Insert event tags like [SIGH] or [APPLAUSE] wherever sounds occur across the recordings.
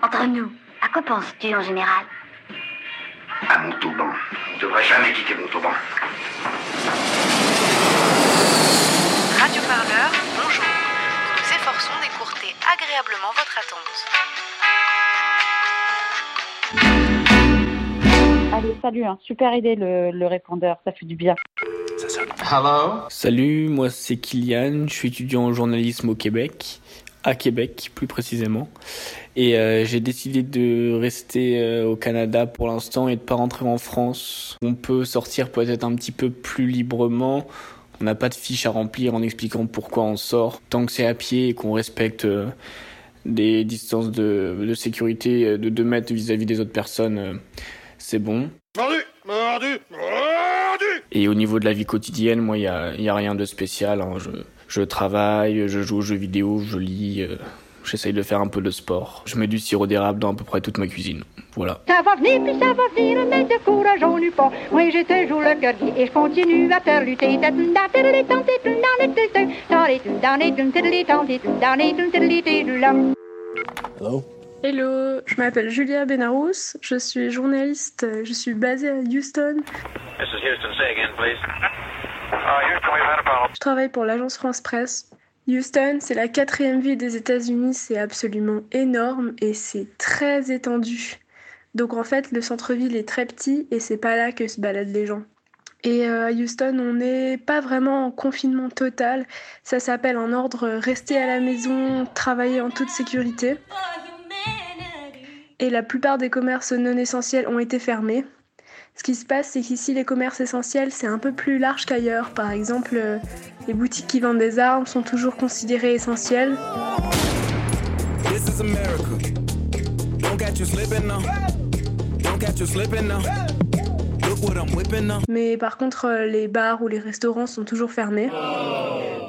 Entre nous, à quoi penses-tu en général? À mon tauban. Je devrais jamais quitter mon tauban. Radio Parleur, bonjour. Nous nous efforçons d'écourter agréablement votre attente. Allez, salut, hein. super idée le, le répondeur, ça fait du bien. Hello? Salut, moi c'est Kylian, je suis étudiant en journalisme au Québec, à Québec plus précisément. Et euh, j'ai décidé de rester euh, au Canada pour l'instant et de pas rentrer en France. On peut sortir peut-être un petit peu plus librement. On n'a pas de fiche à remplir en expliquant pourquoi on sort. Tant que c'est à pied et qu'on respecte euh, des distances de, de sécurité de 2 mètres vis-à-vis des autres personnes, c'est bon. Mordu Mordu Mordu Et au niveau de la vie quotidienne, moi, il n'y a, y a rien de spécial. hein. Je, je travaille, je joue aux jeux vidéo, je lis, euh, j'essaye de faire un peu de sport. Je mets du sirop d'érable dans à peu près toute ma cuisine. Voilà. Ça va venir, puis ça va venir, mais de courage on n'eut pas. Moi j'ai toujours le cœur et je continue à faire lutter. Hello, je m'appelle Julia Benarous, je suis journaliste, je suis basée à Houston. This is Houston. Say again, please. Uh, Houston, Je travaille pour l'agence France Presse. Houston, c'est la quatrième ville des États-Unis, c'est absolument énorme et c'est très étendu. Donc en fait, le centre-ville est très petit et c'est pas là que se baladent les gens. Et euh, à Houston, on n'est pas vraiment en confinement total. Ça s'appelle un ordre rester à la maison, travailler en toute sécurité. Et la plupart des commerces non essentiels ont été fermés. Ce qui se passe, c'est qu'ici, les commerces essentiels, c'est un peu plus large qu'ailleurs. Par exemple, euh, les boutiques qui vendent des armes sont toujours considérées essentielles. Mais par contre, euh, les bars ou les restaurants sont toujours fermés.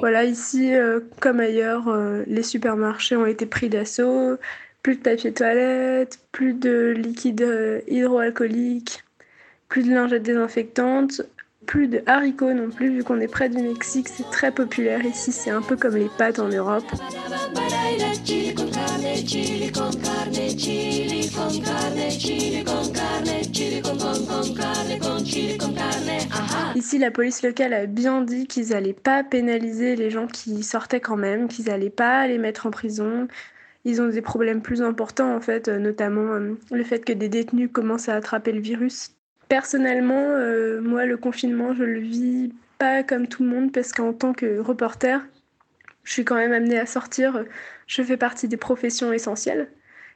Voilà, ici, euh, comme ailleurs, euh, les supermarchés ont été pris d'assaut. Plus de papier toilette, plus de liquide hydroalcoolique, plus de lingettes désinfectantes, plus de haricots non plus, vu qu'on est près du Mexique, c'est très populaire ici, c'est un peu comme les pâtes en Europe. Ici, la police locale a bien dit qu'ils allaient pas pénaliser les gens qui sortaient quand même, qu'ils allaient pas les mettre en prison. Ils ont des problèmes plus importants en fait, euh, notamment euh, le fait que des détenus commencent à attraper le virus. Personnellement, euh, moi, le confinement, je le vis pas comme tout le monde parce qu'en tant que reporter, je suis quand même amenée à sortir. Je fais partie des professions essentielles.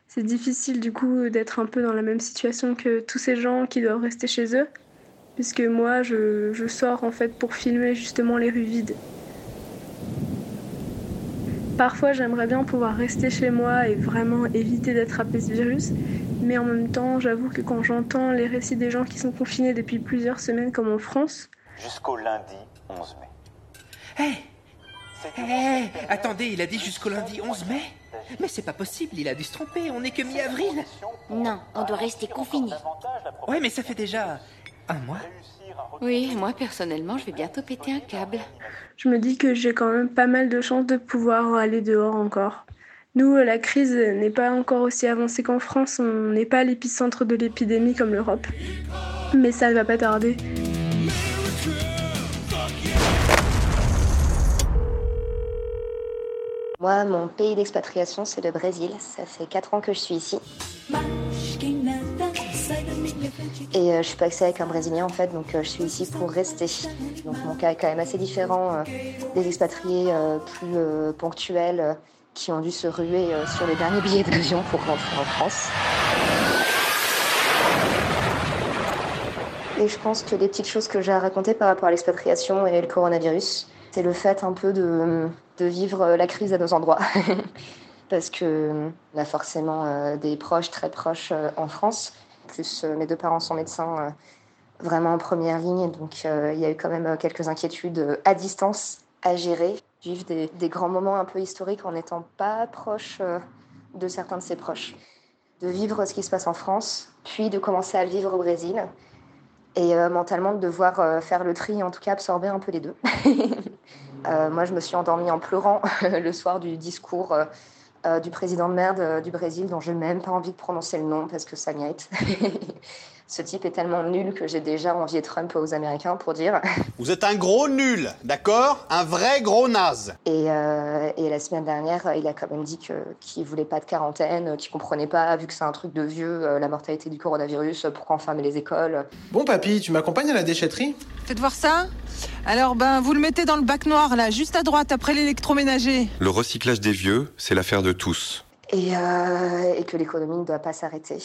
C'est difficile du coup d'être un peu dans la même situation que tous ces gens qui doivent rester chez eux, puisque moi, je, je sors en fait pour filmer justement les rues vides. Parfois, j'aimerais bien pouvoir rester chez moi et vraiment éviter d'attraper ce virus. Mais en même temps, j'avoue que quand j'entends les récits des gens qui sont confinés depuis plusieurs semaines, comme en France, Jusqu'au lundi 11 mai. Hé Hé Attendez, il a dit jusqu'au lundi 11 mai? Mais c'est pas possible, il a dû se tromper, on n'est que mi-avril Non, on doit rester confiné. Ouais, mais ça fait déjà un mois. Oui, moi personnellement, je vais bientôt péter un câble. je me dis que j'ai quand même pas mal de chances de pouvoir aller dehors encore. Nous, la crise n'est pas encore aussi avancée qu'en France, on n'est pas à l'épicentre de l'épidémie comme l'Europe. Mais ça ne va pas tarder. Moi, mon pays d'expatriation, c'est le Brésil. Ça fait 4 ans que je suis ici. Et euh, je suis pas axée avec un Brésilien en fait, donc euh, je suis ici pour rester. Donc mon cas est quand même assez différent euh, des expatriés euh, plus ponctuels qui ont dû se ruer sur les derniers billets d'avion pour rentrer en France. Et je pense que les petites choses que j'ai à raconter par rapport à l'expatriation et le coronavirus, c'est le fait un peu de, de vivre la crise à nos endroits. [LAUGHS] Parce que on a forcément des proches très proches en France. Plus euh, mes deux parents sont médecins euh, vraiment en première ligne. Donc euh, il y a eu quand même quelques inquiétudes à distance à gérer. Vivre des, des grands moments un peu historiques en n'étant pas proche de certains de ses proches. De vivre ce qui se passe en France, puis de commencer à vivre au Brésil. Et mentalement de devoir faire le tri, en tout cas absorber un peu les deux. [LAUGHS] Moi, je me suis endormie en pleurant [LAUGHS] le soir du discours euh, du président de merde euh, du Brésil dont je n'ai même pas envie de prononcer le nom parce que ça mérite. [LAUGHS] Ce type est tellement nul que j'ai déjà envié Trump aux Américains pour dire. [LAUGHS] Vous êtes un gros nul, d'accord? Un vrai gros naze. Et, euh, et, la semaine dernière, il a quand même dit qu'il ne voulait pas de quarantaine, qu'il ne comprenait pas, vu que c'est un truc de vieux, la mortalité du coronavirus, pourquoi enfermer les écoles. Bon, papy, tu m'accompagnes à la déchetterie? Faites voir ça Alors, ben, vous le mettez dans le bac noir, là, juste à droite, après l'électroménager. Le recyclage des vieux, c'est l'affaire de tous. Et, euh, et que l'économie ne doit pas s'arrêter.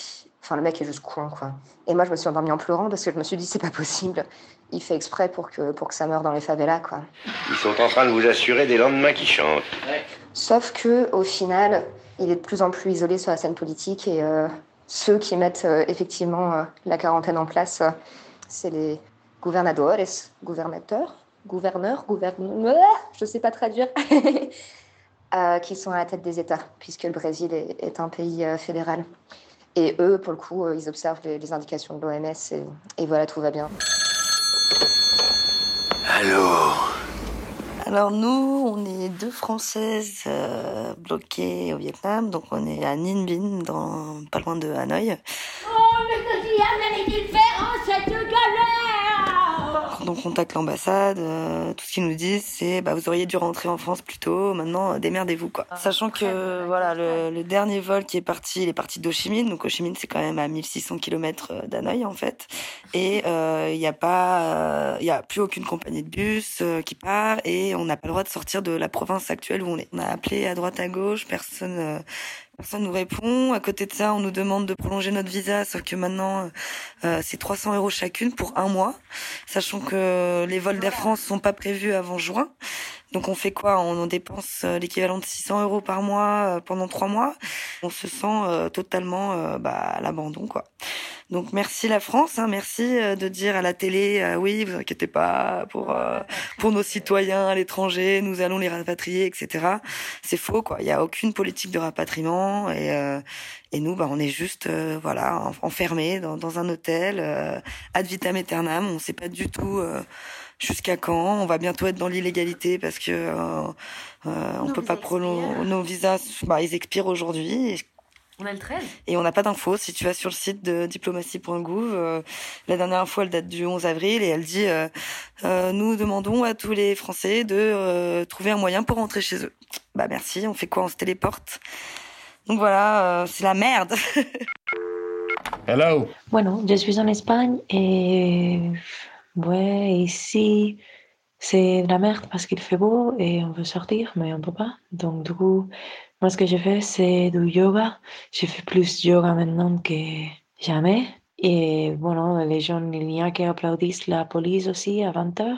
Enfin, le mec est juste con, quoi. Et moi, je me suis endormie en pleurant parce que je me suis dit, c'est pas possible. Il fait exprès pour que, pour que ça meure dans les favelas, quoi. Ils sont en train de vous assurer des lendemains qui chantent. Ouais. Sauf que, au final, il est de plus en plus isolé sur la scène politique et euh, ceux qui mettent euh, effectivement euh, la quarantaine en place, c'est les gouvernadores, gouvernateurs, gouverneurs, gouverneurs, je sais pas traduire. [LAUGHS] Euh, qui sont à la tête des États, puisque le Brésil est, est un pays euh, fédéral. Et eux, pour le coup, euh, ils observent les, les indications de l'OMS et, et, voilà, tout va bien. Allô? Alors nous, on est deux Françaises euh, bloquées au Vietnam, donc on est à Ninh Binh, dans, pas loin de Hanoï. Oh, mais Quand on contacte l'ambassade, euh, tout ce qu'ils nous disent, c'est bah, vous auriez dû rentrer en France plus tôt, maintenant euh, démerdez-vous quoi. Sachant que voilà, le, le, dernier vol qui est parti, il est parti d'Ho Chi Minh, donc Minh c'est quand même à 1600 km d'Hanoï en fait, et il euh, n'y a pas, il y a plus aucune compagnie de bus qui part, et on n'a pas le droit de sortir de la province actuelle où on est. On a appelé à droite à gauche, personne Personne nous répond. À côté de ça, on nous demande de prolonger notre visa, sauf que maintenant, euh, c'est 300 euros chacune pour un mois, sachant que les vols d'Air France sont pas prévus avant juin. Donc on fait quoi? On dépense l'équivalent de 600 euros par mois pendant trois mois. On se sent euh, totalement euh, bah, à l'abandon, quoi. Donc merci la France, hein, merci de dire à la télé, euh, oui, vous inquiétez pas pour euh, pour nos citoyens à l'étranger, nous allons les rapatrier, etc. C'est faux, quoi. Il y a aucune politique de rapatriement et euh, et nous, bah, on est juste voilà enfermés dans, dans un hôtel ad vitam aeternam. On sait pas du tout jusqu'à quand. On va bientôt être dans l'illégalité parce que euh, euh, on peut pas prolonger nos visas. Bah, ils expirent aujourd'hui. On a le 13 Et on n'a pas d'infos. Si tu vas sur le site de diplomatie.gouv, euh, la dernière fois, elle date du 11 avril et elle dit euh, euh, Nous demandons à tous les Français de trouver un moyen pour rentrer chez eux. Bah merci, on fait quoi? On se téléporte? Donc voilà, c'est la merde. [LAUGHS] Hello. Bueno, je suis en Espagne et ouais, ici c'est de la merde parce qu'il fait beau et on veut sortir, mais on peut pas. Donc du coup, moi ce que je fais c'est du yoga. Je fais plus yoga maintenant que jamais. Et bueno, les gens, il y a qui applaudissent la police aussi à 20h.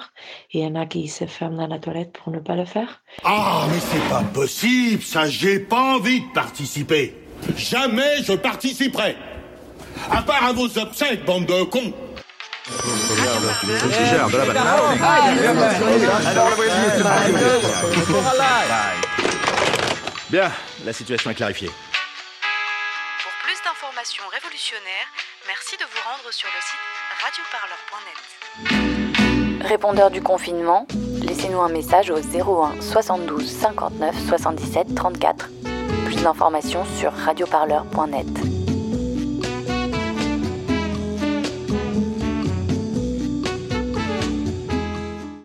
Et il y en a qui se ferment dans la toilette pour ne pas le faire. Ah, mais c'est pas possible, ça, j'ai pas envie de participer. Jamais je participerai. À part à vos obsèques, bande de cons. Bien, la situation est clarifiée. Pour plus d'informations révolutionnaires, merci de vous rendre sur le site radioparleur.net. Répondeur du confinement, laissez-nous un message au 01 72 59 77 34. Plus d'informations sur radioparleur.net.